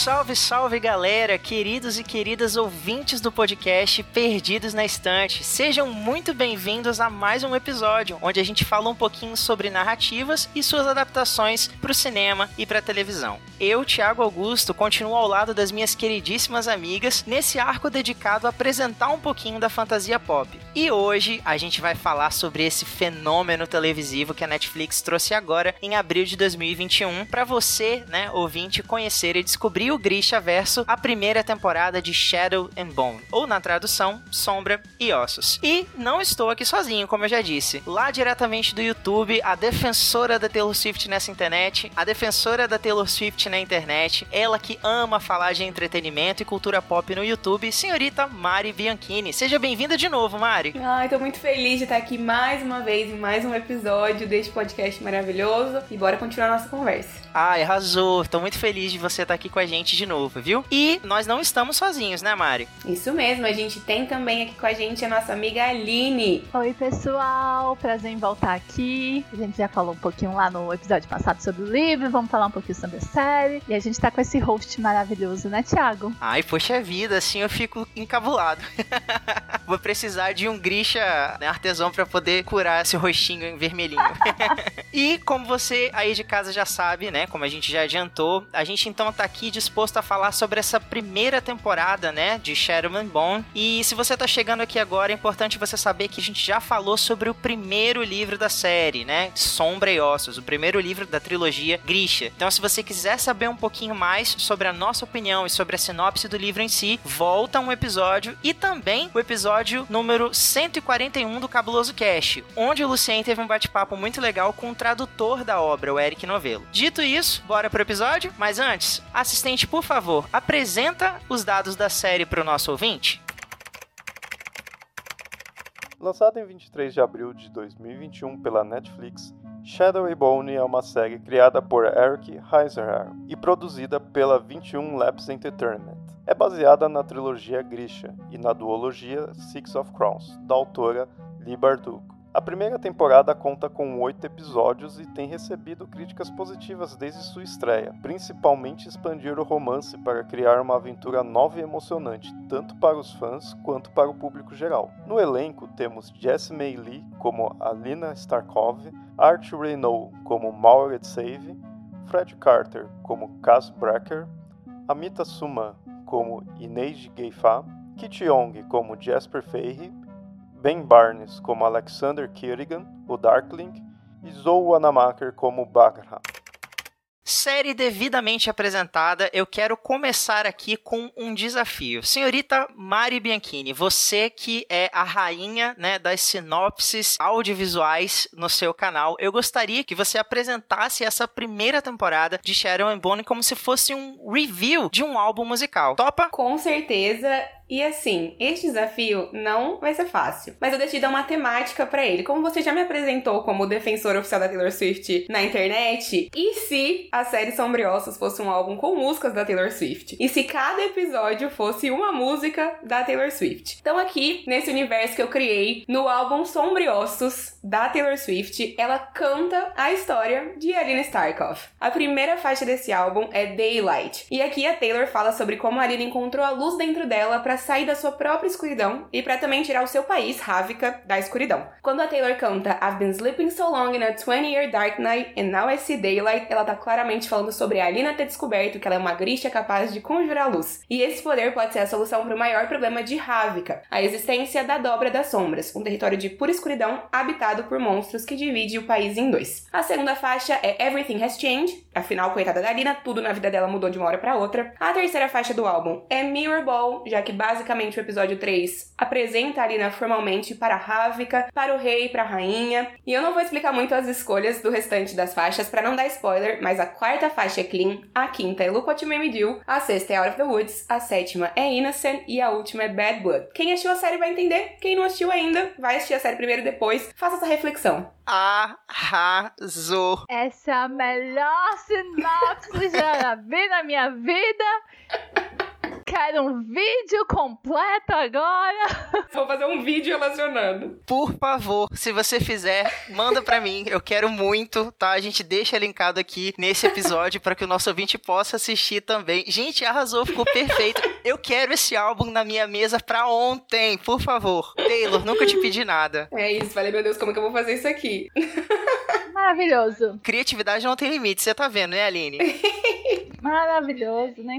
Salve, salve galera, queridos e queridas ouvintes do podcast Perdidos na Estante. Sejam muito bem-vindos a mais um episódio onde a gente fala um pouquinho sobre narrativas e suas adaptações para o cinema e para a televisão. Eu, Thiago Augusto, continuo ao lado das minhas queridíssimas amigas nesse arco dedicado a apresentar um pouquinho da fantasia pop. E hoje a gente vai falar sobre esse fenômeno televisivo que a Netflix trouxe agora em abril de 2021 para você, né, ouvinte, conhecer e descobrir o Grisha Verso, a primeira temporada de Shadow and Bone, ou na tradução, Sombra e Ossos. E não estou aqui sozinho, como eu já disse. Lá diretamente do YouTube, a defensora da Taylor Swift nessa internet, a defensora da Taylor Swift na internet, ela que ama falar de entretenimento e cultura pop no YouTube, senhorita Mari Bianchini. Seja bem-vinda de novo, Mari. Ai, tô muito feliz de estar aqui mais uma vez em mais um episódio deste podcast maravilhoso e bora continuar a nossa conversa. Ai, arrasou. Tô muito feliz de você estar aqui com a gente de novo, viu? E nós não estamos sozinhos, né, Mari? Isso mesmo, a gente tem também aqui com a gente a nossa amiga Aline. Oi, pessoal, prazer em voltar aqui. A gente já falou um pouquinho lá no episódio passado sobre o livro, vamos falar um pouquinho sobre a série. E a gente tá com esse host maravilhoso, né, Thiago? Ai, poxa vida, assim eu fico encabulado. Vou precisar de um Grisha né, artesão para poder curar esse rostinho em vermelhinho. e como você aí de casa já sabe, né, como a gente já adiantou, a gente então tá aqui disposto a falar sobre essa primeira temporada, né, de Shadow Bone. E se você tá chegando aqui agora, é importante você saber que a gente já falou sobre o primeiro livro da série, né, Sombra e Ossos, o primeiro livro da trilogia Grisha. Então, se você quiser saber um pouquinho mais sobre a nossa opinião e sobre a sinopse do livro em si, volta um episódio e também o episódio número 141 do Cabuloso Cast, onde o Lucien teve um bate-papo muito legal com o tradutor da obra, o Eric Novello. Dito isso, bora pro episódio? Mas antes, assistente, por favor, apresenta os dados da série pro nosso ouvinte. Lançado em 23 de abril de 2021 pela Netflix, Shadow and Bone é uma série criada por Eric Heiserher e produzida pela 21 Labs Entertainment. É baseada na trilogia Grisha e na duologia Six of Crowns, da autora Lee Bardugo. A primeira temporada conta com oito episódios e tem recebido críticas positivas desde sua estreia, principalmente expandir o romance para criar uma aventura nova e emocionante, tanto para os fãs quanto para o público geral. No elenco temos Jessie May Lee como Alina Starkov, Art Renault como Mauret Save, Fred Carter como Cass Brecker, Amita Suman como Inês Geifa, Kit Yong como Jasper Fahey, Ben Barnes como Alexander Kerrigan, o Darkling, e Zoe Wanamaker como Bagraham. Série devidamente apresentada, eu quero começar aqui com um desafio. Senhorita Mari Bianchini, você que é a rainha né, das sinopses audiovisuais no seu canal, eu gostaria que você apresentasse essa primeira temporada de Shadow and Bone como se fosse um review de um álbum musical. Topa? Com certeza. E assim, este desafio não vai ser fácil, mas eu decidi dar uma temática para ele. Como você já me apresentou como defensor oficial da Taylor Swift na internet, e se a série Sombriossos fosse um álbum com músicas da Taylor Swift? E se cada episódio fosse uma música da Taylor Swift? Então aqui, nesse universo que eu criei, no álbum Sombriossos da Taylor Swift, ela canta a história de Alina Starkov. A primeira faixa desse álbum é Daylight. E aqui a Taylor fala sobre como a Alina encontrou a luz dentro dela para sair da sua própria escuridão e para também tirar o seu país, Ravika, da escuridão. Quando a Taylor canta I've been sleeping so long in a 20-year dark night and now I see daylight, ela tá claramente falando sobre a Alina ter descoberto que ela é uma grisha capaz de conjurar luz. E esse poder pode ser a solução para o maior problema de Ravika, a existência da Dobra das Sombras, um território de pura escuridão habitado por monstros que divide o país em dois. A segunda faixa é Everything Has Changed, afinal, coitada da Alina, tudo na vida dela mudou de uma hora para outra. A terceira faixa do álbum é Mirror Ball, já que basicamente o episódio 3 apresenta a Alina formalmente para Ravika, para o rei, para a rainha. E eu não vou explicar muito as escolhas do restante das faixas para não dar spoiler, mas a quarta faixa é Clean, a quinta é Look What You Made Me Do, a sexta é Out of the Woods, a sétima é Innocent e a última é Bad Blood. Quem assistiu a série vai entender, quem não assistiu ainda vai assistir a série primeiro e depois. Faça essa reflexão. Arrasou! Essa é a melhor sinopse já vi na minha vida. Quero um vídeo completo agora. Vou fazer um vídeo relacionando. Por favor, se você fizer, manda pra mim. Eu quero muito, tá? A gente deixa linkado aqui nesse episódio para que o nosso ouvinte possa assistir também. Gente, arrasou, ficou perfeito. Eu quero esse álbum na minha mesa pra ontem, por favor. Taylor, nunca te pedi nada. É isso, falei, meu Deus, como que eu vou fazer isso aqui? Maravilhoso. Criatividade não tem limite, você tá vendo, né, Aline? Maravilhoso, não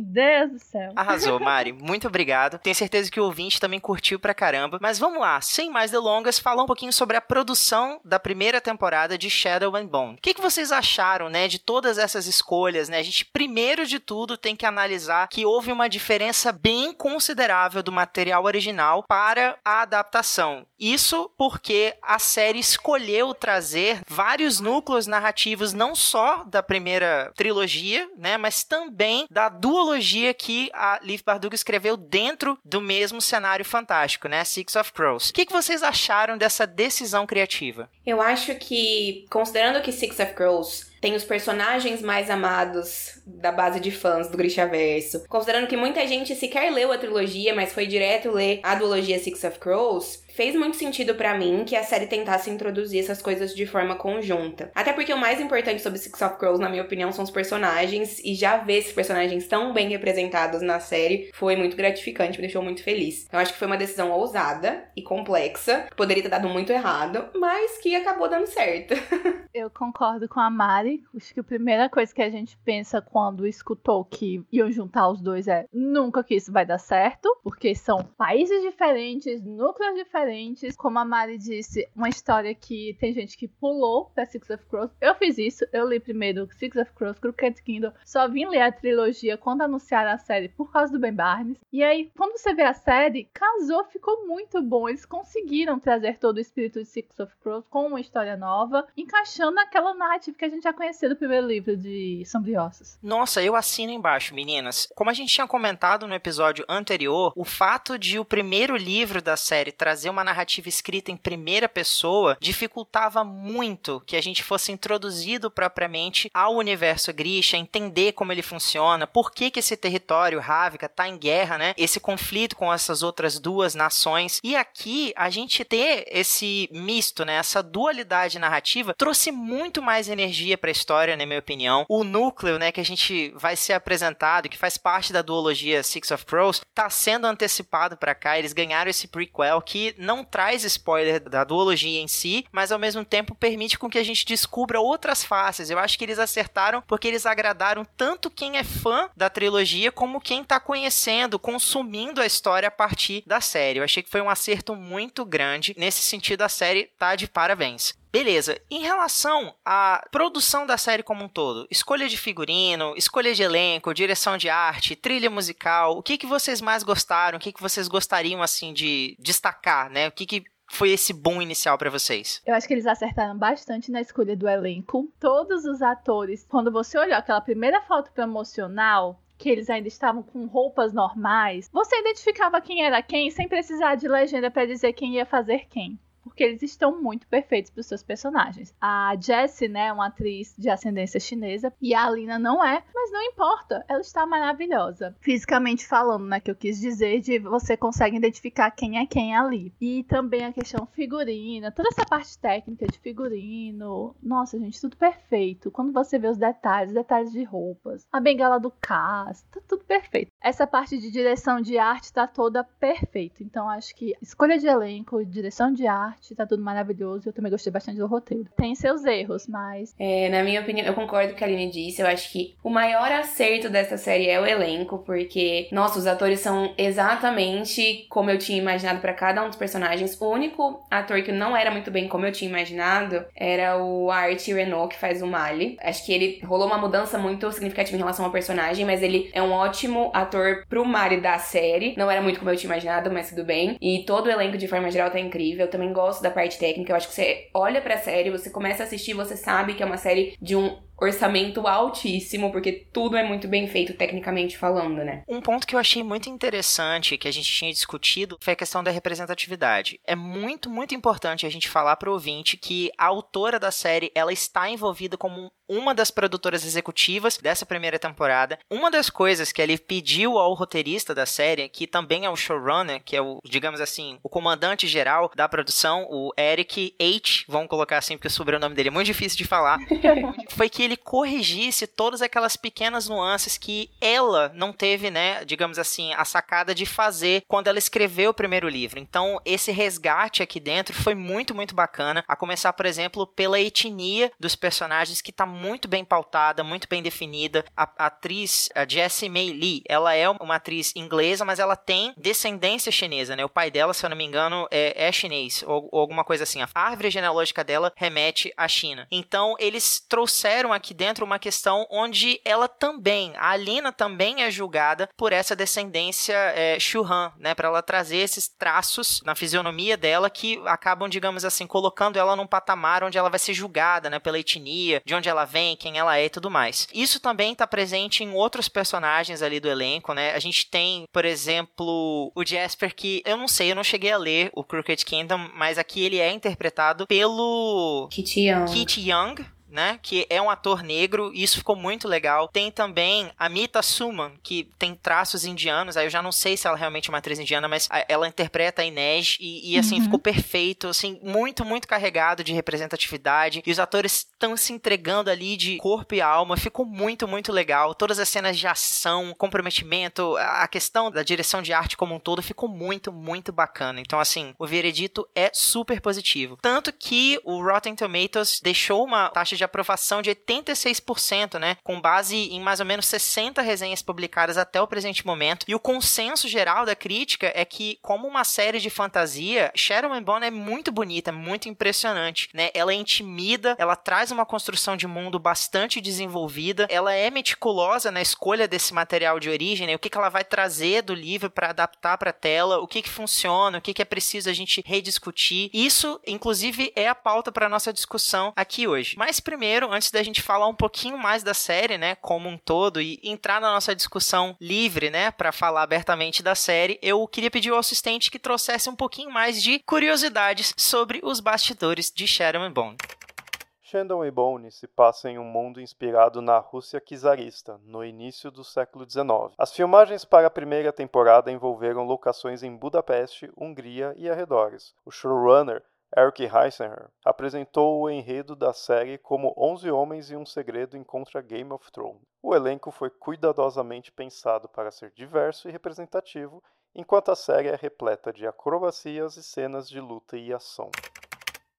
Deus do céu. Arrasou, Mari. Muito obrigado. Tenho certeza que o ouvinte também curtiu pra caramba. Mas vamos lá, sem mais delongas, falar um pouquinho sobre a produção da primeira temporada de Shadow and Bone. O que, que vocês acharam, né, de todas essas escolhas, né? A gente, primeiro de tudo, tem que analisar que houve uma diferença bem considerável do material original para a adaptação. Isso porque a série escolheu trazer vários núcleos narrativos, não só da primeira trilogia, né, mas também da duologia que a Liv Bardugo escreveu dentro do mesmo cenário fantástico, né? Six of Crows. O que, que vocês acharam dessa decisão criativa? Eu acho que, considerando que Six of Crows tem os personagens mais amados da base de fãs do Grishaverso. Considerando que muita gente sequer leu a trilogia, mas foi direto ler a duologia Six of Crows, fez muito sentido para mim que a série tentasse introduzir essas coisas de forma conjunta. Até porque o mais importante sobre Six of Crows, na minha opinião, são os personagens, e já ver esses personagens tão bem representados na série foi muito gratificante, me deixou muito feliz. Eu acho que foi uma decisão ousada e complexa, poderia ter dado muito errado, mas que acabou dando certo. Eu concordo com a Mari. Acho que a primeira coisa que a gente pensa quando escutou que iam juntar os dois é nunca que isso vai dar certo, porque são países diferentes, núcleos diferentes. Como a Mari disse, uma história que tem gente que pulou pra Six of Crows. Eu fiz isso, eu li primeiro Six of Crows, Crooked Kingdom, só vim ler a trilogia quando anunciaram a série por causa do Ben Barnes. E aí, quando você vê a série, casou, ficou muito bom. Eles conseguiram trazer todo o espírito de Six of Crows com uma história nova, encaixando naquela narrativa que a gente já conhecia do primeiro livro de Sombriossos. Nossa, eu assino embaixo, meninas. Como a gente tinha comentado no episódio anterior, o fato de o primeiro livro da série trazer uma narrativa escrita em primeira pessoa dificultava muito que a gente fosse introduzido propriamente ao universo Grisha, entender como ele funciona, por que, que esse território Ravika tá em guerra, né? Esse conflito com essas outras duas nações. E aqui a gente ter esse misto, né? Essa dualidade narrativa trouxe muito mais energia para história, na minha opinião. O núcleo, né, que a gente vai ser apresentado, que faz parte da duologia Six of Crows, tá sendo antecipado para cá. Eles ganharam esse prequel que não traz spoiler da duologia em si, mas ao mesmo tempo permite com que a gente descubra outras faces. Eu acho que eles acertaram porque eles agradaram tanto quem é fã da trilogia como quem tá conhecendo, consumindo a história a partir da série. Eu achei que foi um acerto muito grande. Nesse sentido, a série tá de parabéns. Beleza. Em relação à produção da série como um todo, escolha de figurino, escolha de elenco, direção de arte, trilha musical, o que, que vocês mais gostaram? O que, que vocês gostariam assim de destacar, né? O que, que foi esse bom inicial para vocês? Eu acho que eles acertaram bastante na escolha do elenco. Todos os atores, quando você olhou aquela primeira foto promocional, que eles ainda estavam com roupas normais, você identificava quem era quem sem precisar de legenda para dizer quem ia fazer quem porque eles estão muito perfeitos para os seus personagens. A Jessie, né, é uma atriz de ascendência chinesa, e a Alina não é, mas não importa, ela está maravilhosa. Fisicamente falando, né, que eu quis dizer, de você consegue identificar quem é quem ali. E também a questão figurina, toda essa parte técnica de figurino. Nossa, gente, tudo perfeito. Quando você vê os detalhes, detalhes de roupas, a bengala do Cass, tá tudo perfeito. Essa parte de direção de arte tá toda perfeita. Então acho que escolha de elenco, direção de arte, arte, tá tudo maravilhoso. Eu também gostei bastante do roteiro. Tem seus erros, mas. É, na minha opinião, eu concordo com o que a Aline disse. Eu acho que o maior acerto dessa série é o elenco, porque, nossa, os atores são exatamente como eu tinha imaginado para cada um dos personagens. O único ator que não era muito bem como eu tinha imaginado era o Art Renault, que faz o Mali. Acho que ele rolou uma mudança muito significativa em relação ao personagem, mas ele é um ótimo ator pro Mali da série. Não era muito como eu tinha imaginado, mas tudo bem. E todo o elenco, de forma geral, tá incrível. Eu também gosto gosto da parte técnica. Eu acho que você olha pra série, você começa a assistir, você sabe que é uma série de um orçamento altíssimo, porque tudo é muito bem feito tecnicamente falando, né? Um ponto que eu achei muito interessante, que a gente tinha discutido, foi a questão da representatividade. É muito, muito importante a gente falar pro ouvinte que a autora da série, ela está envolvida como uma das produtoras executivas dessa primeira temporada. Uma das coisas que ele pediu ao roteirista da série, que também é o showrunner, que é o, digamos assim, o comandante geral da produção, o Eric H, vamos colocar assim porque o sobrenome dele é muito difícil de falar, foi que ele corrigisse todas aquelas pequenas nuances que ela não teve, né, digamos assim, a sacada de fazer quando ela escreveu o primeiro livro. Então, esse resgate aqui dentro foi muito, muito bacana, a começar, por exemplo, pela etnia dos personagens que tá muito bem pautada, muito bem definida. A, a atriz, a Jessie May Lee, ela é uma atriz inglesa, mas ela tem descendência chinesa, né? O pai dela, se eu não me engano, é, é chinês, ou, ou, alguma coisa assim. A árvore genealógica dela remete à China. Então, eles trouxeram aqui dentro uma questão onde ela também, a Alina também é julgada por essa descendência é, Han, né? Para ela trazer esses traços na fisionomia dela que acabam, digamos assim, colocando ela num patamar onde ela vai ser julgada, né? Pela etnia, de onde ela vem, quem ela é e tudo mais. Isso também está presente em outros personagens ali do elenco, né? A gente tem, por exemplo, o Jasper, que eu não sei, eu não cheguei a ler o Crooked Kingdom, mas aqui ele é interpretado pelo Kit Young. Kit Young né? Que é um ator negro, e isso ficou muito legal. Tem também a Mita Suman, que tem traços indianos, aí eu já não sei se ela é realmente é uma atriz indiana, mas ela interpreta a Inês, e, e assim, uhum. ficou perfeito, assim, muito, muito carregado de representatividade, e os atores estão se entregando ali de corpo e alma, ficou muito, muito legal. Todas as cenas de ação, comprometimento, a questão da direção de arte como um todo ficou muito, muito bacana. Então, assim, o veredito é super positivo. Tanto que o Rotten Tomatoes deixou uma taxa de de aprovação de 86%, né? Com base em mais ou menos 60 resenhas publicadas até o presente momento. E o consenso geral da crítica é que, como uma série de fantasia, Shadow and Bone é muito bonita, muito impressionante, né? Ela é intimida, ela traz uma construção de mundo bastante desenvolvida, ela é meticulosa na escolha desse material de origem, né? O que, que ela vai trazer do livro para adaptar para tela, o que que funciona, o que que é preciso a gente rediscutir. Isso, inclusive, é a pauta para nossa discussão aqui hoje. Mas primeiro, antes da gente falar um pouquinho mais da série, né, como um todo e entrar na nossa discussão livre, né, para falar abertamente da série, eu queria pedir ao assistente que trouxesse um pouquinho mais de curiosidades sobre os bastidores de Shadow and Bone. Shandon e Bone se passa em um mundo inspirado na Rússia czarista, no início do século XIX. As filmagens para a primeira temporada envolveram locações em Budapeste, Hungria e arredores. O showrunner Eric Heisenberg apresentou o enredo da série como Onze Homens e um Segredo encontra Game of Thrones. O elenco foi cuidadosamente pensado para ser diverso e representativo, enquanto a série é repleta de acrobacias e cenas de luta e ação.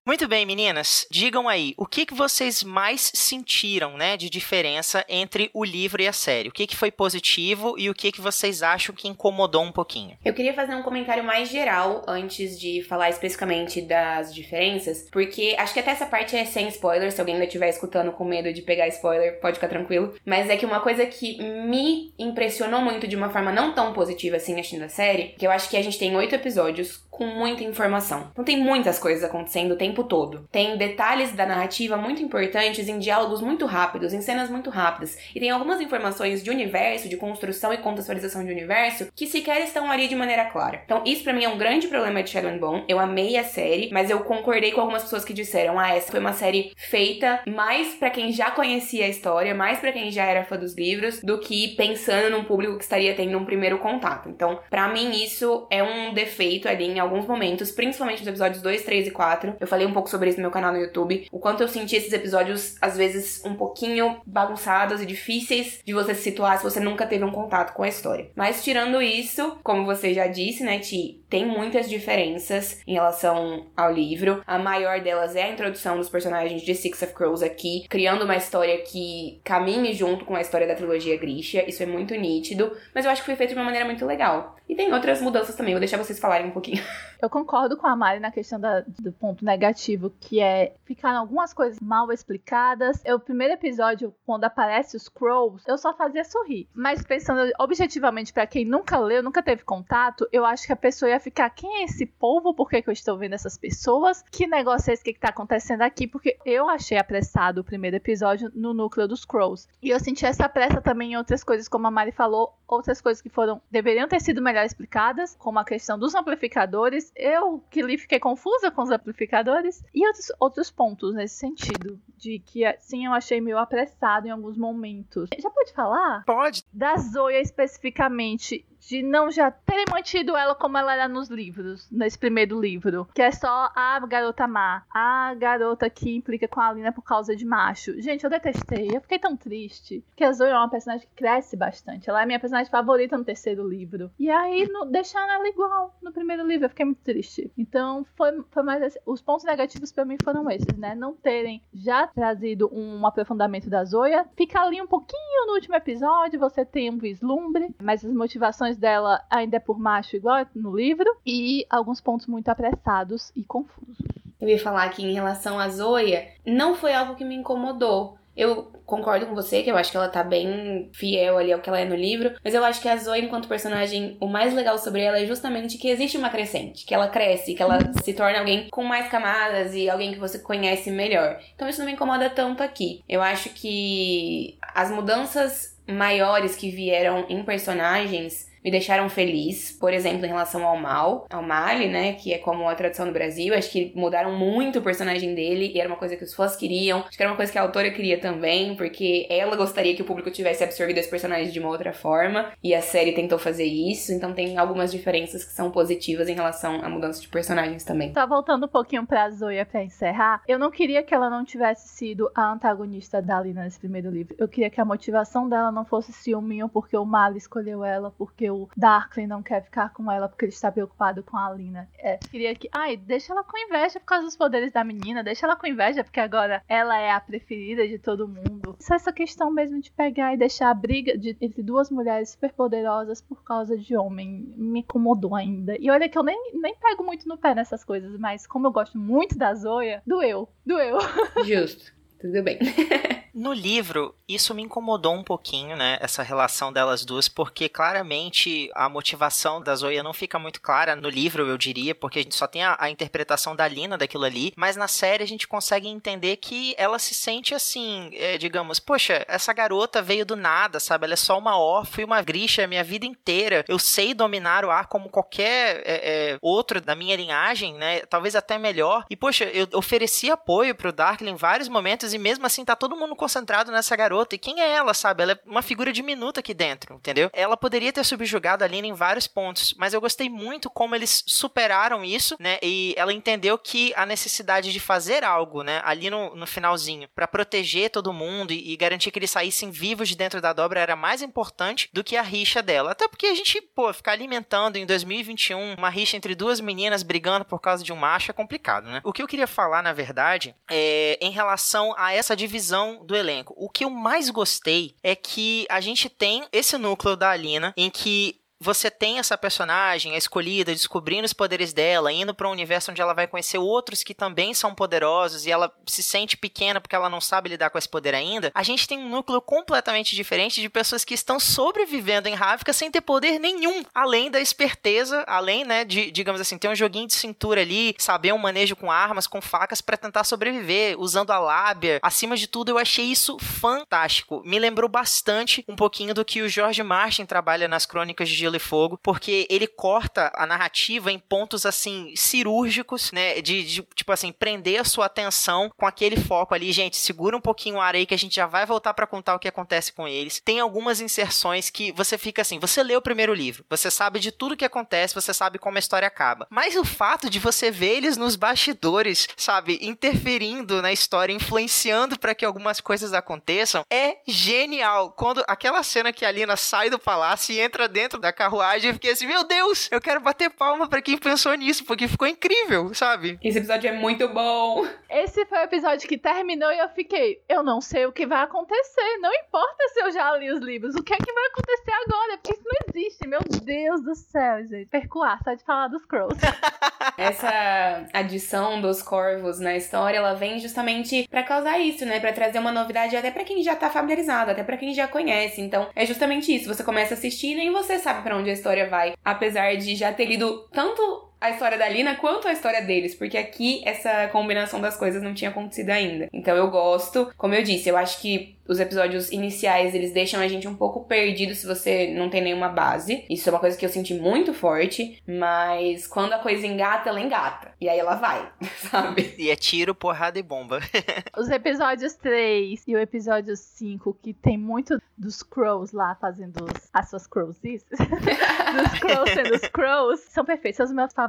Muito bem, meninas. Digam aí, o que, que vocês mais sentiram, né, de diferença entre o livro e a série? O que, que foi positivo e o que, que vocês acham que incomodou um pouquinho? Eu queria fazer um comentário mais geral antes de falar especificamente das diferenças, porque acho que até essa parte é sem spoiler. Se alguém ainda estiver escutando com medo de pegar spoiler, pode ficar tranquilo. Mas é que uma coisa que me impressionou muito de uma forma não tão positiva assim assistindo a série, que eu acho que a gente tem oito episódios com muita informação. Então tem muitas coisas acontecendo o tempo todo. Tem detalhes da narrativa muito importantes em diálogos muito rápidos, em cenas muito rápidas. E tem algumas informações de universo, de construção e contextualização de universo que sequer estão ali de maneira clara. Então isso para mim é um grande problema de Shadow and Bone. Eu amei a série, mas eu concordei com algumas pessoas que disseram: "Ah, essa foi uma série feita mais para quem já conhecia a história, mais para quem já era fã dos livros, do que pensando num público que estaria tendo um primeiro contato". Então, para mim isso é um defeito ali em alguns momentos, principalmente nos episódios 2, 3 e 4. Eu falei um pouco sobre isso no meu canal no YouTube. O quanto eu senti esses episódios, às vezes, um pouquinho bagunçados e difíceis de você se situar se você nunca teve um contato com a história. Mas tirando isso, como você já disse, né, Ti, tem muitas diferenças em relação ao livro. A maior delas é a introdução dos personagens de Six of Crows aqui, criando uma história que caminhe junto com a história da trilogia Grisha. Isso é muito nítido, mas eu acho que foi feito de uma maneira muito legal. E tem outras mudanças também, vou deixar vocês falarem um pouquinho. Eu concordo com a Mari na questão da, do ponto negativo, que é ficar algumas coisas mal explicadas. Eu, o primeiro episódio, quando aparece os Crows, eu só fazia sorrir. Mas pensando objetivamente para quem nunca leu, nunca teve contato, eu acho que a pessoa ia ficar, quem é esse povo? Por que, que eu estou vendo essas pessoas? Que negócio é esse que, que tá acontecendo aqui? Porque eu achei apressado o primeiro episódio no núcleo dos Crows. E eu senti essa pressa também em outras coisas, como a Mari falou, outras coisas que foram deveriam ter sido melhor explicadas, como a questão dos amplificadores. Eu que li fiquei confusa com os amplificadores e outros, outros pontos nesse sentido de que sim eu achei meio apressado em alguns momentos. Já pode falar? Pode. Da Zoya especificamente de não já terem mantido ela como ela era nos livros, nesse primeiro livro, que é só a garota má, a garota que implica com a Alina por causa de macho. Gente, eu detestei, eu fiquei tão triste, que a Zoe é uma personagem que cresce bastante, ela é minha personagem favorita no terceiro livro. E aí no, deixaram ela igual no primeiro livro, eu fiquei muito triste. Então foi, foi mais os pontos negativos para mim foram esses, né? Não terem já trazido um aprofundamento da Zoya, fica ali um pouquinho no último episódio, você tem um vislumbre, mas as motivações dela ainda é por macho, igual no livro, e alguns pontos muito apressados e confusos. Eu ia falar que em relação a Zoya, não foi algo que me incomodou. Eu concordo com você, que eu acho que ela tá bem fiel ali ao que ela é no livro, mas eu acho que a Zoe, enquanto personagem, o mais legal sobre ela é justamente que existe uma crescente, que ela cresce, que ela se torna alguém com mais camadas e alguém que você conhece melhor. Então isso não me incomoda tanto aqui. Eu acho que as mudanças maiores que vieram em personagens me deixaram feliz, por exemplo, em relação ao Mal, ao Mali, né, que é como a tradução no Brasil, acho que mudaram muito o personagem dele e era uma coisa que os fãs queriam, acho que era uma coisa que a autora queria também, porque ela gostaria que o público tivesse absorvido esse personagem de uma outra forma e a série tentou fazer isso, então tem algumas diferenças que são positivas em relação à mudança de personagens também. Tá voltando um pouquinho pra Zoya pra encerrar, eu não queria que ela não tivesse sido a antagonista da nesse primeiro livro, eu queria que a motivação dela não fosse ciúminho porque o Mali escolheu ela, porque o Darkly não quer ficar com ela porque ele está preocupado com a Alina. É, queria que. Ai, deixa ela com inveja por causa dos poderes da menina, deixa ela com inveja porque agora ela é a preferida de todo mundo. Só essa questão mesmo de pegar e deixar a briga de, entre duas mulheres super poderosas por causa de homem me incomodou ainda. E olha que eu nem, nem pego muito no pé nessas coisas, mas como eu gosto muito da Zoya, doeu, doeu. Justo, tudo bem. No livro, isso me incomodou um pouquinho, né? Essa relação delas duas, porque claramente a motivação da Zoya não fica muito clara no livro, eu diria, porque a gente só tem a, a, interpretação da Lina daquilo ali, mas na série a gente consegue entender que ela se sente assim, é, digamos, poxa, essa garota veio do nada, sabe? Ela é só uma órfã e uma grixa a minha vida inteira. Eu sei dominar o ar como qualquer é, é, outro da minha linhagem, né? Talvez até melhor. E, poxa, eu ofereci apoio pro Darkling em vários momentos e mesmo assim tá todo mundo concentrado nessa garota. E quem é ela, sabe? Ela é uma figura diminuta aqui dentro, entendeu? Ela poderia ter subjugado a Lina em vários pontos, mas eu gostei muito como eles superaram isso, né? E ela entendeu que a necessidade de fazer algo, né? Ali no, no finalzinho, para proteger todo mundo e, e, garantir que eles saíssem vivos de dentro da dobra era mais importante do que a rixa dela. Até porque a gente, pô, ficar alimentando em 2021 uma rixa entre duas meninas brigando por causa de um macho é complicado, né? O que eu queria falar, na verdade, é em relação a essa divisão do elenco. O que eu mais gostei é que a gente tem esse núcleo da Alina, em que você tem essa personagem, a escolhida, descobrindo os poderes dela, indo para um universo onde ela vai conhecer outros que também são poderosos e ela se sente pequena porque ela não sabe lidar com esse poder ainda, a gente tem um núcleo completamente diferente de pessoas que estão sobrevivendo em Ravka sem ter poder nenhum, além da esperteza, além, né, de, digamos assim, ter um joguinho de cintura ali, saber um manejo com armas, com facas para tentar sobreviver, usando a lábia. Acima de tudo, eu achei isso fantástico. Me lembrou bastante um pouquinho do que o George Martin trabalha nas crônicas de Gelo e Fogo, porque ele corta a narrativa em pontos assim cirúrgicos, né? De, de, tipo assim, prender a sua atenção com aquele foco ali. Gente, segura um pouquinho o ar aí que a gente já vai voltar para contar o que acontece com eles. Tem algumas inserções que você fica assim, você lê o primeiro livro, você sabe de tudo que acontece, você sabe como a história acaba. Mas o fato de você ver eles nos bastidores, sabe, interferindo na história, influenciando para que algumas coisas aconteçam, é genial. Quando aquela cena que a Lina sai do palácio e entra dentro da carruagem, eu fiquei assim, meu Deus, eu quero bater palma para quem pensou nisso, porque ficou incrível, sabe? Esse episódio é muito bom. Esse foi o episódio que terminou e eu fiquei, eu não sei o que vai acontecer, não importa se eu já li os livros, o que é que vai acontecer agora? Porque isso não existe, meu Deus do céu, gente. Percoar, só de falar dos Crows. Essa adição dos corvos na história, ela vem justamente para causar isso, né? Para trazer uma novidade até para quem já tá familiarizado, até para quem já conhece. Então, é justamente isso. Você começa a assistir e você sabe para onde a história vai, apesar de já ter lido tanto a história da Lina quanto a história deles, porque aqui essa combinação das coisas não tinha acontecido ainda. Então eu gosto, como eu disse, eu acho que os episódios iniciais eles deixam a gente um pouco perdido se você não tem nenhuma base. Isso é uma coisa que eu senti muito forte, mas quando a coisa engata, ela engata. E aí ela vai, sabe? E é tiro, porrada e bomba. Os episódios 3 e o episódio 5, que tem muito dos Crows lá fazendo as suas Crowsies. dos Crows sendo os Crows, são perfeitos, são os meus favoritos,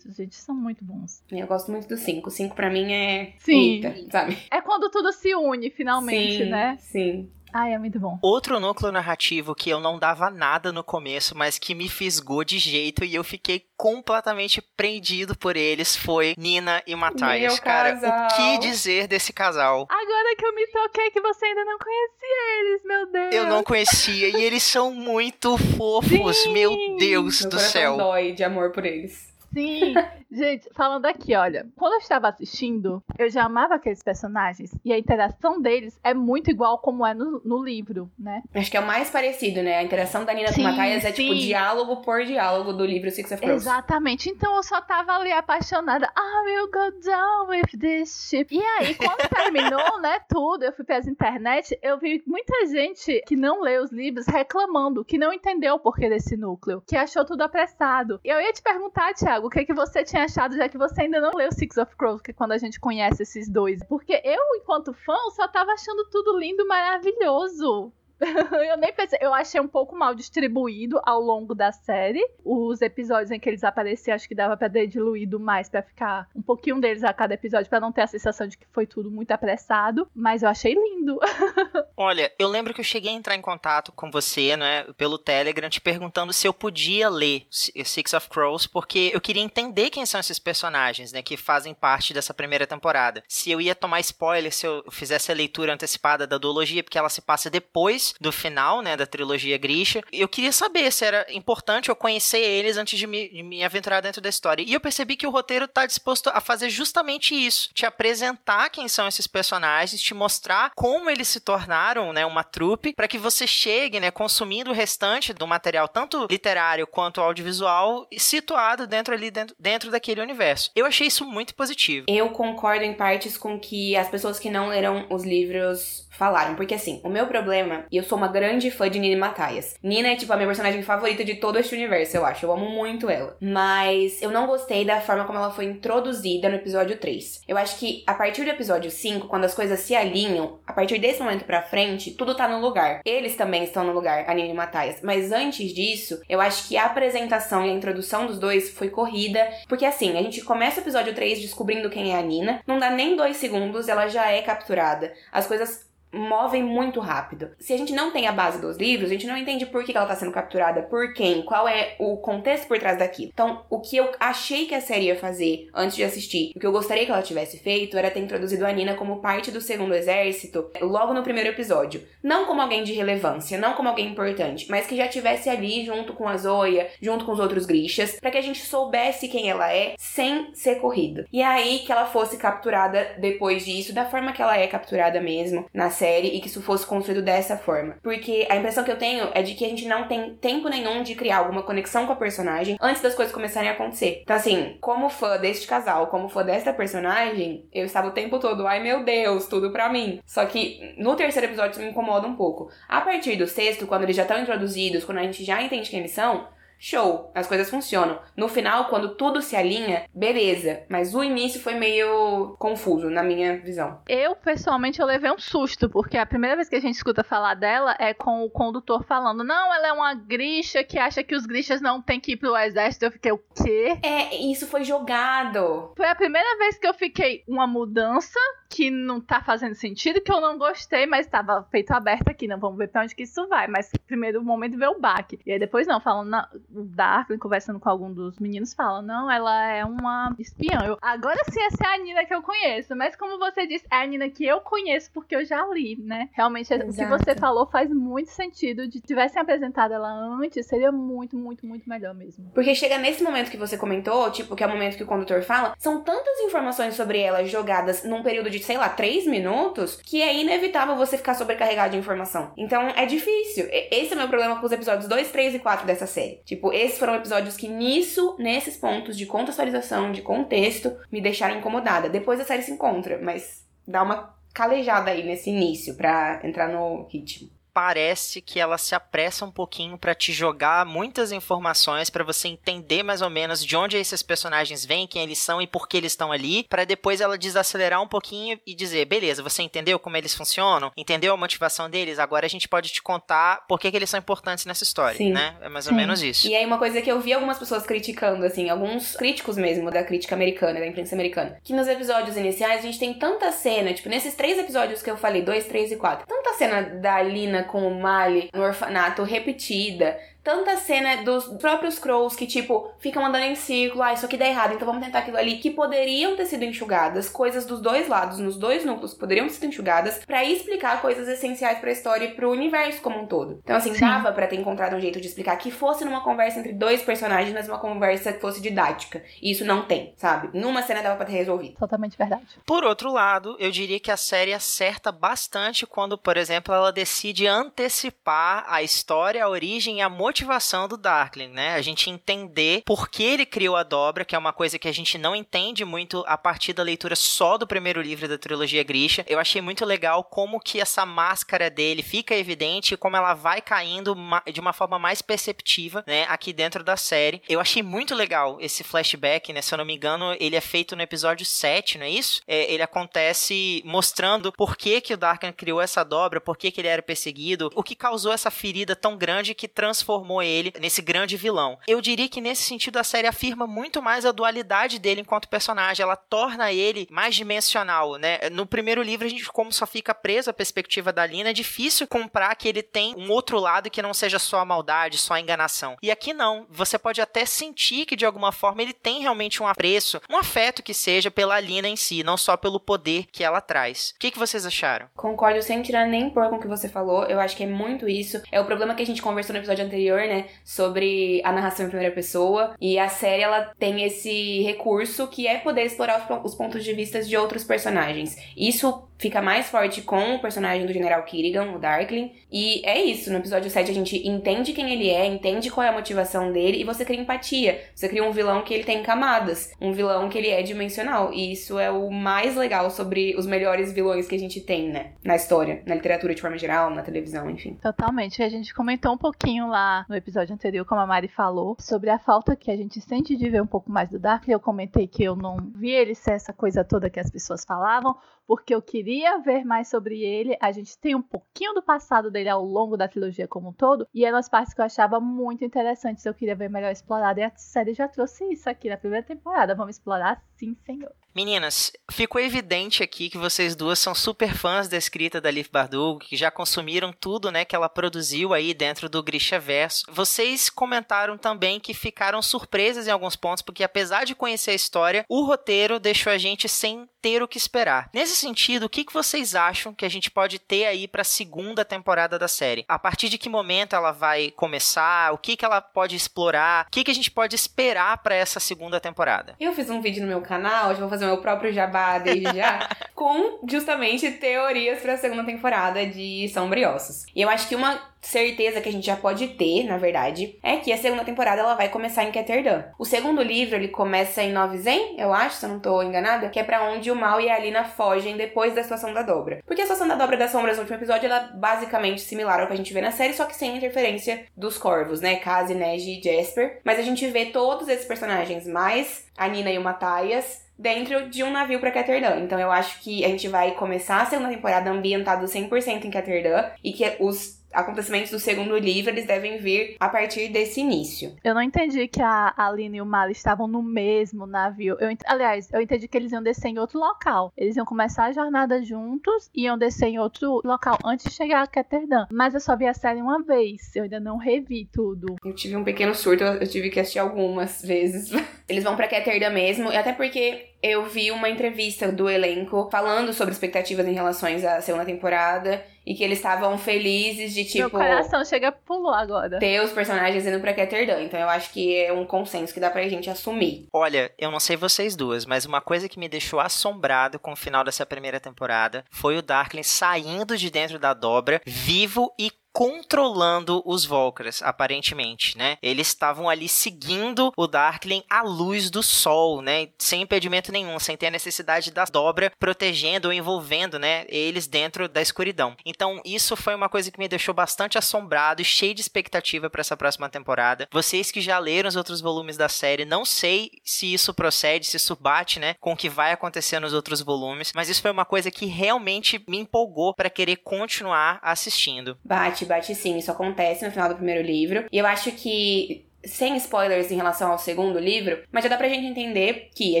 gente. São muito bons. Eu gosto muito do 5. O 5 pra mim é. Sim. Eita, sabe? É quando tudo se une, finalmente, Sim, né? Sim. Ai, é muito bom. Outro núcleo narrativo que eu não dava nada no começo, mas que me fisgou de jeito e eu fiquei completamente prendido por eles foi Nina e Matthias. Meu Cara, casal. o que dizer desse casal? Agora que eu me toquei que você ainda não conhecia eles, meu Deus. Eu não conhecia e eles são muito fofos, Sim. meu Deus Meu do coração céu. dói de amor por eles. Sim, gente, falando aqui, olha, quando eu estava assistindo, eu já amava aqueles personagens e a interação deles é muito igual como é no, no livro, né? Acho que é o mais parecido, né? A interação da Nina Sim, com Matthias é tipo diálogo por diálogo do livro Six of Crows. Exatamente, então eu só tava ali apaixonada. I will go down with this ship. E aí, quando terminou, né, tudo, eu fui pras internet, eu vi muita gente que não lê os livros reclamando, que não entendeu o porquê desse núcleo, que achou tudo apressado. E eu ia te perguntar, O que, que você tinha achado, já que você ainda não leu Six of Crows, que é quando a gente conhece esses dois. Porque eu, enquanto fã, só tava achando tudo lindo, maravilhoso. eu nem pensei, eu achei um pouco mal distribuído ao longo da série. Os episódios em que eles apareciam, acho que dava pra ter diluído mais, pra ficar um pouquinho deles a cada episódio, pra não ter a sensação de que foi tudo muito apressado. Mas eu achei lindo. Olha, eu lembro que eu cheguei a entrar em contato com você, né, pelo Telegram, te perguntando se eu podia ler Six of Crows, porque eu queria entender quem são esses personagens, né, que fazem parte dessa primeira temporada. Se eu ia tomar spoiler se eu fizesse a leitura antecipada da duologia, porque ela se passa depois do final, né, da trilogia Grisha. Eu queria saber se era importante eu conhecer eles antes de me, de me aventurar dentro da história. E eu percebi que o roteiro tá disposto a fazer justamente isso, te apresentar quem são esses personagens, te mostrar como eles se tornaram, né, uma trupe, para que você chegue, né, consumindo o restante do material, tanto literário quanto audiovisual, situado dentro ali dentro, dentro daquele universo. Eu achei isso muito positivo. Eu concordo em partes com que as pessoas que não leram os livros falaram. Porque assim, o meu problema, e eu sou uma grande fã de Nina Matthias. Nina é tipo a minha personagem favorita de todo este universo, eu acho. Eu amo muito ela. Mas eu não gostei da forma como ela foi introduzida no episódio 3. Eu acho que a partir do episódio 5, quando as coisas se alinham, a partir desse momento pra frente, tudo tá no lugar. Eles também estão no lugar, a Nina Matthias. Mas antes disso, eu acho que a apresentação e a introdução dos dois foi corrida. Porque assim, a gente começa o episódio 3 descobrindo quem é a Nina. Não dá nem dois segundos, ela já é capturada. As coisas movem muito rápido. Se a gente não tem a base dos livros, a gente não entende por que ela tá sendo capturada, por quem, qual é o contexto por trás daquilo. Então, o que eu achei que a série ia fazer antes de assistir, o que eu gostaria que ela tivesse feito, era ter introduzido a Nina como parte do segundo exército logo no primeiro episódio. Não como alguém de relevância, não como alguém importante, mas que já tivesse ali junto com a Zoya, junto com os outros Grishas, para que a gente soubesse quem ela é sem ser corrido. E aí que ela fosse capturada depois disso, da forma que ela é capturada mesmo na série e que isso fosse construído dessa forma. Porque a impressão que eu tenho é de que a gente não tem tempo nenhum de criar alguma conexão com a personagem antes das coisas começarem a acontecer. Então, assim, como fã deste casal, como fã desta personagem, eu estava o tempo todo, ai meu Deus, tudo pra mim. Só que no terceiro episódio isso me incomoda um pouco. A partir do sexto, quando eles já estão introduzidos, quando a gente já entende quem eles são, show, as coisas funcionam. No final, quando tudo se alinha, beleza. Mas o início foi meio confuso, na minha visão. Eu, pessoalmente, eu levei um susto, porque a primeira vez que a gente escuta falar dela é com o condutor falando: não, ela é uma grixa que acha que os grixas não tem que ir pro exército. Eu fiquei, o quê? É, isso foi jogado. Foi a primeira vez que eu fiquei uma mudança que não tá fazendo sentido, que eu não gostei, mas tava feito aberto aqui, não vamos ver pra onde que isso vai. Mas primeiro momento veio o baque. E aí depois não, falando, Darkling conversando com algum dos meninos fala, não, ela é uma espiã. Eu, agora sim essa é a Nina que eu conheço, mas como você disse, é a Nina que eu conheço porque eu já li, né? Realmente Exato. o que você falou faz muito sentido. De tivessem apresentado ela antes, seria muito, muito, muito melhor mesmo. Porque chega nesse momento que você comentou, tipo, que é o momento que o condutor fala, são tantas informações sobre ela jogadas num período de, sei lá, três minutos, que é inevitável você ficar sobrecarregado de informação. Então é difícil. Esse é o meu problema com os episódios 2, 3 e 4 dessa série. Tipo, esses foram episódios que nisso, nesses pontos de contextualização, de contexto, me deixaram incomodada. Depois a série se encontra, mas dá uma calejada aí nesse início para entrar no ritmo parece que ela se apressa um pouquinho para te jogar muitas informações para você entender mais ou menos de onde esses personagens vêm, quem eles são e por que eles estão ali, para depois ela desacelerar um pouquinho e dizer, beleza, você entendeu como eles funcionam, entendeu a motivação deles, agora a gente pode te contar por que, que eles são importantes nessa história, Sim. né? É mais ou Sim. menos isso. E aí uma coisa que eu vi algumas pessoas criticando, assim, alguns críticos mesmo da crítica americana, da imprensa americana, que nos episódios iniciais a gente tem tanta cena, tipo, nesses três episódios que eu falei, dois, três e quatro, tanta cena da Lina com o Mali no orfanato repetida tanta cena dos próprios Crows que, tipo, ficam andando em círculo, ah, isso aqui dá errado, então vamos tentar aquilo ali, que poderiam ter sido enxugadas, coisas dos dois lados, nos dois núcleos, poderiam ter sido enxugadas, para explicar coisas essenciais para a história e pro universo como um todo. Então, assim, Sim. dava para ter encontrado um jeito de explicar que fosse numa conversa entre dois personagens, mas uma conversa que fosse didática. E isso não tem, sabe? Numa cena dava pra ter resolvido. Totalmente verdade. Por outro lado, eu diria que a série acerta bastante quando, por exemplo, ela decide antecipar a história, a origem e a motivação motivação do Darkling, né? A gente entender por que ele criou a dobra, que é uma coisa que a gente não entende muito a partir da leitura só do primeiro livro da trilogia Grisha. Eu achei muito legal como que essa máscara dele fica evidente e como ela vai caindo de uma forma mais perceptiva, né, aqui dentro da série. Eu achei muito legal esse flashback, né? Se eu não me engano, ele é feito no episódio 7, não é isso? É, ele acontece mostrando por que, que o Darkling criou essa dobra, por que, que ele era perseguido, o que causou essa ferida tão grande que transformou transformou ele nesse grande vilão. Eu diria que nesse sentido a série afirma muito mais a dualidade dele enquanto personagem, ela torna ele mais dimensional, né? No primeiro livro a gente como só fica preso à perspectiva da Lina, é difícil comprar que ele tem um outro lado que não seja só a maldade, só a enganação. E aqui não, você pode até sentir que de alguma forma ele tem realmente um apreço, um afeto que seja pela Lina em si, não só pelo poder que ela traz. O que, que vocês acharam? Concordo sem tirar nem pôr com o que você falou, eu acho que é muito isso. É o problema que a gente conversou no episódio anterior anterior, né, sobre a narração em primeira pessoa. E a série ela tem esse recurso que é poder explorar os, os pontos de vista de outros personagens. Isso fica mais forte com o personagem do General Kirigan, o Darkling. E é isso, no episódio 7 a gente entende quem ele é, entende qual é a motivação dele e você cria empatia. Você cria um vilão que ele tem camadas, um vilão que ele é dimensional. E isso é o mais legal sobre os melhores vilões que a gente tem, né, na história, na literatura de forma geral, na televisão, enfim. Totalmente. A gente comentou um pouquinho lá no episódio anterior, como a Mari falou, sobre a falta que a gente sente de ver um pouco mais do Darkling. Eu comentei que eu não vi ele ser essa coisa toda que as pessoas falavam, porque eu queria ver mais sobre ele. A gente tem um pouquinho do passado dele ao longo da trilogia como um todo, e eram as partes que eu achava muito interessantes. Eu queria ver melhor explorado, e a série já trouxe isso aqui na primeira temporada. Vamos explorar sim, senhor. Meninas, ficou evidente aqui que vocês duas são super fãs da escrita da Liv Bardugo, que já consumiram tudo, né, que ela produziu aí dentro do Grisha Verso. Vocês comentaram também que ficaram surpresas em alguns pontos, porque apesar de conhecer a história, o roteiro deixou a gente sem ter o que esperar. Nesse sentido, o que, que vocês acham que a gente pode ter aí para a segunda temporada da série? A partir de que momento ela vai começar? O que, que ela pode explorar? O que, que a gente pode esperar para essa segunda temporada? Eu fiz um vídeo no meu canal, já vou fazer o meu próprio jabá desde já, com justamente teorias para a segunda temporada de Sombriossos. E eu acho que uma certeza que a gente já pode ter, na verdade, é que a segunda temporada ela vai começar em Ketterdam. O segundo livro, ele começa em Novizen, eu acho, se eu não tô enganada, que é para onde o Mal e a Alina fogem depois da situação da dobra. Porque a situação da dobra das sombras no último episódio, ela é basicamente similar ao que a gente vê na série, só que sem interferência dos corvos, né? Kazi, Neji e Jasper. Mas a gente vê todos esses personagens, mais a Nina e o Matthias, dentro de um navio para Ketterdam. Então eu acho que a gente vai começar a segunda temporada ambientado 100% em Ketterdam e que os acontecimentos do segundo livro, eles devem vir a partir desse início. Eu não entendi que a Aline e o Mali estavam no mesmo navio. Eu, aliás, eu entendi que eles iam descer em outro local. Eles iam começar a jornada juntos e iam descer em outro local antes de chegar a Ketterdam. Mas eu só vi a série uma vez. Eu ainda não revi tudo. Eu tive um pequeno surto, eu tive que assistir algumas vezes. Eles vão pra Ketterdam mesmo, e até porque eu vi uma entrevista do elenco falando sobre expectativas em relação à segunda temporada e que eles estavam felizes de, tipo. Meu coração chega pulou agora. Ter os personagens indo pra Ketterdam. Então eu acho que é um consenso que dá pra gente assumir. Olha, eu não sei vocês duas, mas uma coisa que me deixou assombrado com o final dessa primeira temporada foi o Darkling saindo de dentro da dobra, vivo e controlando os Volkers, aparentemente, né? Eles estavam ali seguindo o Darkling à luz do sol, né? Sem impedimento nenhum, sem ter a necessidade da dobra protegendo ou envolvendo, né? Eles dentro da escuridão. Então, isso foi uma coisa que me deixou bastante assombrado e cheio de expectativa para essa próxima temporada. Vocês que já leram os outros volumes da série, não sei se isso procede, se isso bate, né, com o que vai acontecer nos outros volumes, mas isso foi uma coisa que realmente me empolgou para querer continuar assistindo. Bate bate, bate sim, isso acontece no final do primeiro livro. E eu acho que sem spoilers em relação ao segundo livro, mas já dá pra gente entender que a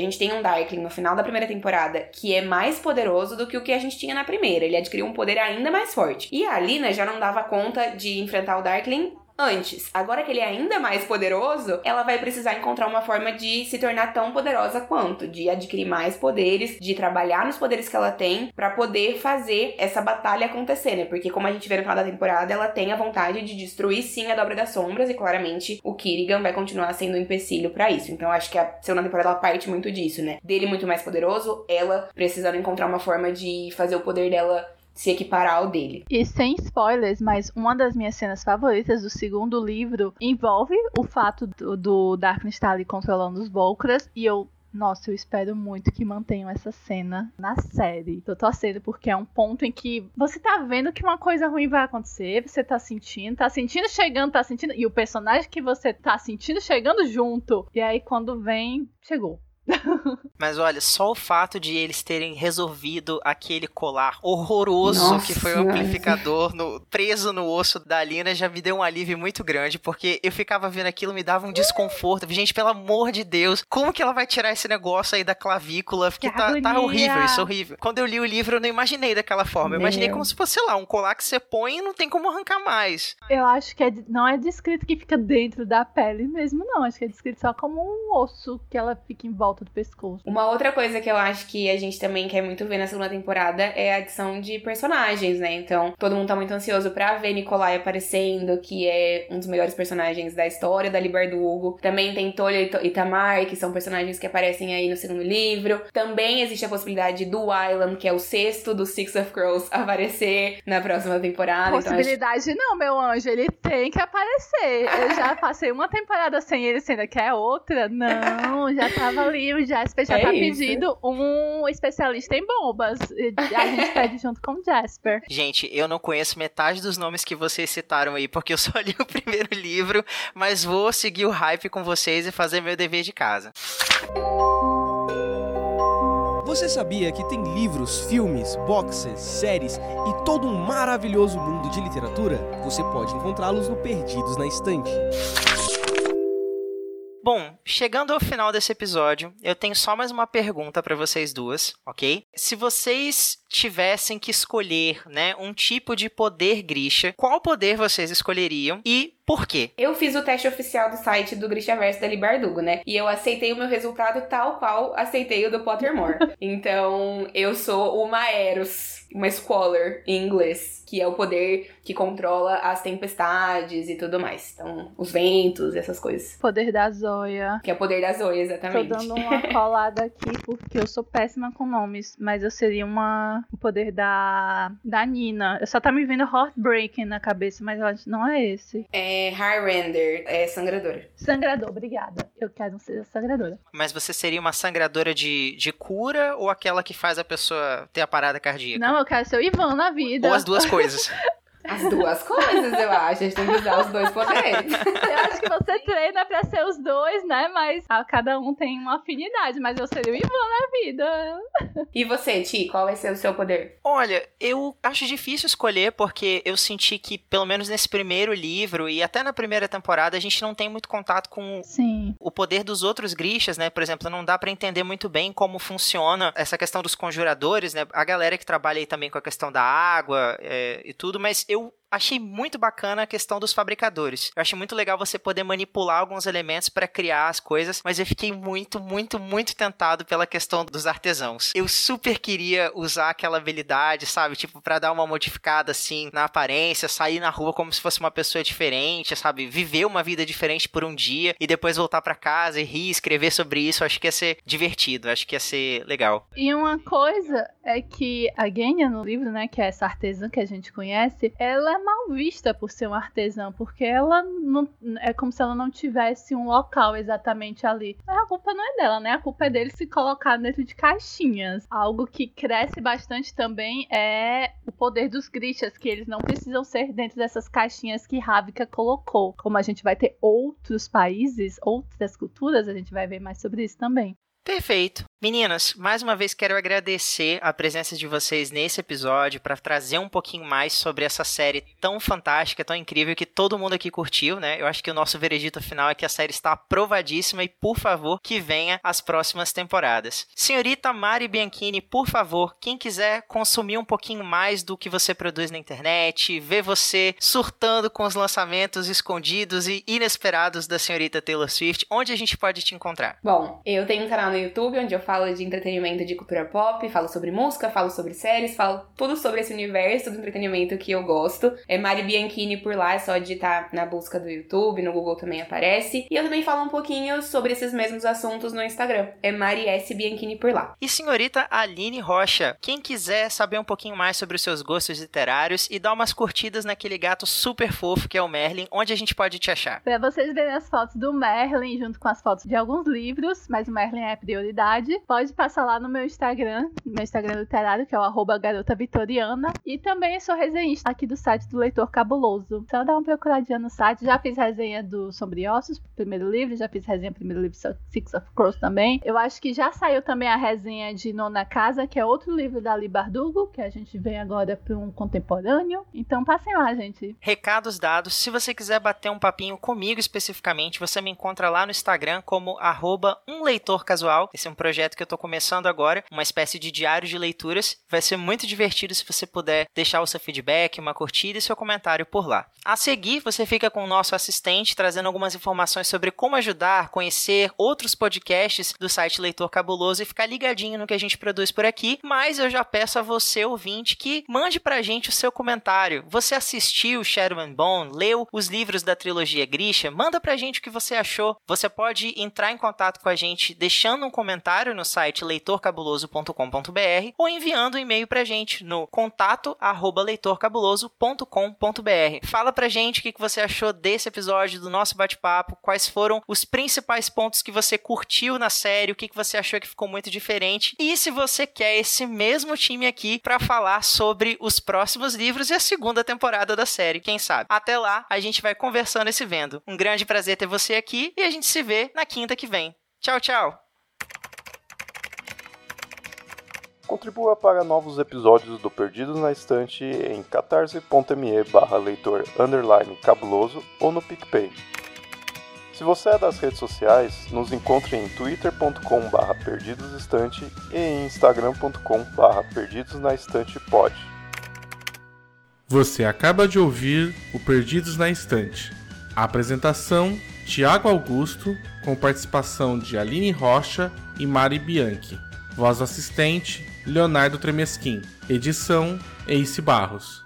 gente tem um Darkling no final da primeira temporada que é mais poderoso do que o que a gente tinha na primeira. Ele adquiriu um poder ainda mais forte. E a Alina já não dava conta de enfrentar o Darkling antes. Agora que ele é ainda mais poderoso, ela vai precisar encontrar uma forma de se tornar tão poderosa quanto, de adquirir mais poderes, de trabalhar nos poderes que ela tem para poder fazer essa batalha acontecer, né? Porque como a gente vê no final da temporada, ela tem a vontade de destruir sim a Dobra das Sombras e claramente o Kirigan vai continuar sendo um empecilho para isso. Então acho que a segunda temporada ela parte muito disso, né? Dele muito mais poderoso, ela precisando encontrar uma forma de fazer o poder dela se equiparar ao dele. E sem spoilers, mas uma das minhas cenas favoritas do segundo livro envolve o fato do, do Darkness estar ali controlando os Volcras e eu nossa, eu espero muito que mantenham essa cena na série. Tô torcendo porque é um ponto em que você tá vendo que uma coisa ruim vai acontecer, você tá sentindo, tá sentindo chegando, tá sentindo. E o personagem que você tá sentindo chegando junto. E aí quando vem, chegou. Mas olha, só o fato de eles terem resolvido aquele colar horroroso Nossa, que foi o amplificador no, preso no osso da Lina já me deu um alívio muito grande, porque eu ficava vendo aquilo, me dava um desconforto. Gente, pelo amor de Deus, como que ela vai tirar esse negócio aí da clavícula? Porque tá, tá, horrível, isso horrível. Quando eu li o livro, eu não imaginei daquela forma. Eu imaginei como se fosse, sei lá, um colar que você põe e não tem como arrancar mais. Eu acho que é, não é descrito que fica dentro da pele mesmo, não. Acho que é descrito só como um osso que ela fica em volta volta do pescoço. Uma outra coisa que eu acho que a gente também quer muito ver na segunda temporada é a adição de personagens, né? Então, todo mundo tá muito ansioso pra ver Nikolai aparecendo, que é um dos melhores personagens da história da Liber do Hugo. Também tem Tolia e Tamar, que são personagens que aparecem aí no segundo livro. Também existe a possibilidade do Wylan, que é o sexto dos Six of Crows, aparecer na próxima temporada. Possibilidade então, acho... não, meu anjo, ele tem que aparecer. Eu já passei uma temporada sem ele, você ainda quer outra? Não, já tava ali o Jasper já é tá isso. pedindo um especialista em bombas. A gente pede junto com o Jasper. Gente, eu não conheço metade dos nomes que vocês citaram aí, porque eu só li o primeiro livro, mas vou seguir o hype com vocês e fazer meu dever de casa. Você sabia que tem livros, filmes, boxes, séries e todo um maravilhoso mundo de literatura? Você pode encontrá-los no Perdidos na Estante. Bom, chegando ao final desse episódio, eu tenho só mais uma pergunta para vocês duas, ok? Se vocês tivessem que escolher, né, um tipo de poder Grisha, qual poder vocês escolheriam e por quê? Eu fiz o teste oficial do site do Grishaverso da Libardugo, né? E eu aceitei o meu resultado tal qual aceitei o do Pottermore. então, eu sou uma Eros, uma Scholar em inglês, que é o poder que controla as tempestades e tudo mais. Então, os ventos, essas coisas. Poder da Zoya. Que é o poder da Zoya, exatamente. Tô dando uma colada aqui porque eu sou péssima com nomes, mas eu seria uma o poder da da Nina. Eu só tá me vindo Heartbreaking na cabeça, mas eu acho que não é esse. É Highrender, é sangradora. Sangrador, obrigada. Eu quero ser sangradora. Mas você seria uma sangradora de, de cura ou aquela que faz a pessoa ter a parada cardíaca? Não, eu quero ser o Ivan na vida. Ou as duas coisas. As duas coisas, eu acho. A gente tem que usar os dois poderes. Eu acho que você treina pra ser os dois, né? Mas a, cada um tem uma afinidade. Mas eu seria o Ivan na vida. E você, Ti, qual vai ser o seu poder? Olha, eu acho difícil escolher porque eu senti que, pelo menos nesse primeiro livro e até na primeira temporada, a gente não tem muito contato com Sim. o poder dos outros Grishas, né? Por exemplo, não dá pra entender muito bem como funciona essa questão dos conjuradores, né? A galera que trabalha aí também com a questão da água é, e tudo, mas eu eu achei muito bacana a questão dos fabricadores. Eu achei muito legal você poder manipular alguns elementos para criar as coisas, mas eu fiquei muito, muito, muito tentado pela questão dos artesãos. Eu super queria usar aquela habilidade, sabe? Tipo, para dar uma modificada assim na aparência, sair na rua como se fosse uma pessoa diferente, sabe? Viver uma vida diferente por um dia e depois voltar para casa e rir, escrever sobre isso. Eu acho que ia ser divertido, acho que ia ser legal. E uma coisa é que a Genya no livro, né, que é essa artesã que a gente conhece, ela mal vista por ser uma artesã, porque ela não é como se ela não tivesse um local exatamente ali. Mas a culpa não é dela, né? A culpa é dele se colocar dentro de caixinhas. Algo que cresce bastante também é o poder dos Grishas, que eles não precisam ser dentro dessas caixinhas que Ravika colocou. Como a gente vai ter outros países, outras culturas, a gente vai ver mais sobre isso também. Perfeito. Meninas, mais uma vez quero agradecer a presença de vocês nesse episódio para trazer um pouquinho mais sobre essa série tão fantástica, tão incrível que todo mundo aqui curtiu, né? Eu acho que o nosso veredito final é que a série está aprovadíssima e, por favor, que venha as próximas temporadas. Senhorita Mari Bianchini, por favor, quem quiser consumir um pouquinho mais do que você produz na internet, ver você surtando com os lançamentos escondidos e inesperados da senhorita Taylor Swift, onde a gente pode te encontrar? Bom, eu tenho um canal no YouTube onde eu falo de entretenimento de cultura pop, falo sobre música, falo sobre séries, falo tudo sobre esse universo do entretenimento que eu gosto. É Mari Bianchini por lá, é só digitar na busca do YouTube, no Google também aparece. E eu também falo um pouquinho sobre esses mesmos assuntos no Instagram. É Mari S Bianchini por lá. E senhorita Aline Rocha, quem quiser saber um pouquinho mais sobre os seus gostos literários e dar umas curtidas naquele gato super fofo que é o Merlin, onde a gente pode te achar? Pra vocês verem as fotos do Merlin junto com as fotos de alguns livros, mas o Merlin é prioridade, pode passar lá no meu Instagram, meu Instagram literário, que é o arroba garota vitoriana. E também sou resenhista aqui do site do Leitor Cabuloso. Então dá uma procuradinha no site. Já fiz resenha do Sombriossos, primeiro livro, já fiz resenha do primeiro livro Six of Crows também. Eu acho que já saiu também a resenha de Nona Casa, que é outro livro da Li Bardugo, que a gente vem agora para um contemporâneo. Então passem lá, gente. Recados dados. Se você quiser bater um papinho comigo especificamente, você me encontra lá no Instagram como arroba um leitor casual. Esse é um projeto que eu tô começando agora, uma espécie de diário de leituras. Vai ser muito divertido se você puder deixar o seu feedback, uma curtida e seu comentário por lá. A seguir, você fica com o nosso assistente trazendo algumas informações sobre como ajudar, conhecer outros podcasts do site Leitor Cabuloso e ficar ligadinho no que a gente produz por aqui. Mas eu já peço a você, ouvinte, que mande pra gente o seu comentário. Você assistiu and Bone, leu os livros da trilogia Grisha? Manda pra gente o que você achou. Você pode entrar em contato com a gente deixando um comentário no site leitorcabuloso.com.br ou enviando um e-mail pra gente no contato arroba leitorcabuloso.com.br. Fala pra gente o que você achou desse episódio do nosso bate-papo, quais foram os principais pontos que você curtiu na série, o que você achou que ficou muito diferente e se você quer esse mesmo time aqui para falar sobre os próximos livros e a segunda temporada da série, quem sabe. Até lá, a gente vai conversando e se vendo. Um grande prazer ter você aqui e a gente se vê na quinta que vem. Tchau, tchau! Contribua para novos episódios do Perdidos na Estante em catarse.me barra leitor underline cabuloso ou no PicPay. Se você é das redes sociais, nos encontre em twitter.com barra perdidosestante e em instagram.com barra perdidosnaestantepod. Você acaba de ouvir o Perdidos na Estante. A apresentação, Tiago Augusto, com participação de Aline Rocha e Mari Bianchi. Voz assistente, Leonardo Tremesquim. Edição, Ace Barros.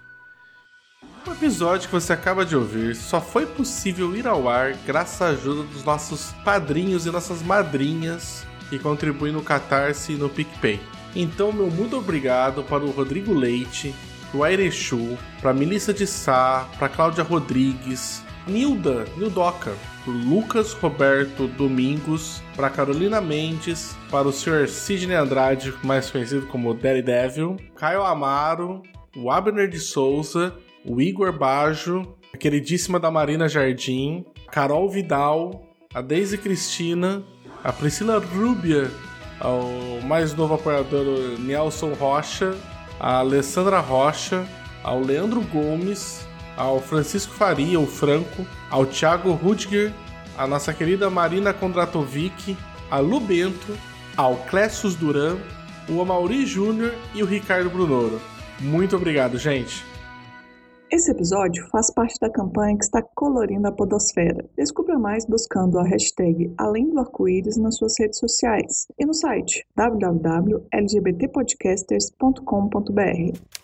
O episódio que você acaba de ouvir só foi possível ir ao ar graças à ajuda dos nossos padrinhos e nossas madrinhas que contribuem no Catarse e no PicPay. Então, meu muito obrigado para o Rodrigo Leite, para o Airechu, para a Melissa de Sá, para a Cláudia Rodrigues, Nilda, Nildoca, Lucas Roberto Domingos, para Carolina Mendes, para o Sr. Sidney Andrade, mais conhecido como Daredevil, Caio Amaro, o Abner de Souza o Igor Bajo, a queridíssima da Marina Jardim, Carol Vidal, a Daisy Cristina, a Priscila Rubia, ao mais novo apoiador Nelson Rocha, a Alessandra Rocha, ao Leandro Gomes, ao Francisco Faria, o Franco, ao Thiago Rudger, a nossa querida Marina Kondratovic, a Lu Bento, ao Clécius Duran, o Amauri Júnior e o Ricardo Brunoro. Muito obrigado, gente! Esse episódio faz parte da campanha que está colorindo a podosfera. Descubra mais buscando a hashtag Além do Arco-Íris nas suas redes sociais e no site www.lgbtpodcasters.com.br.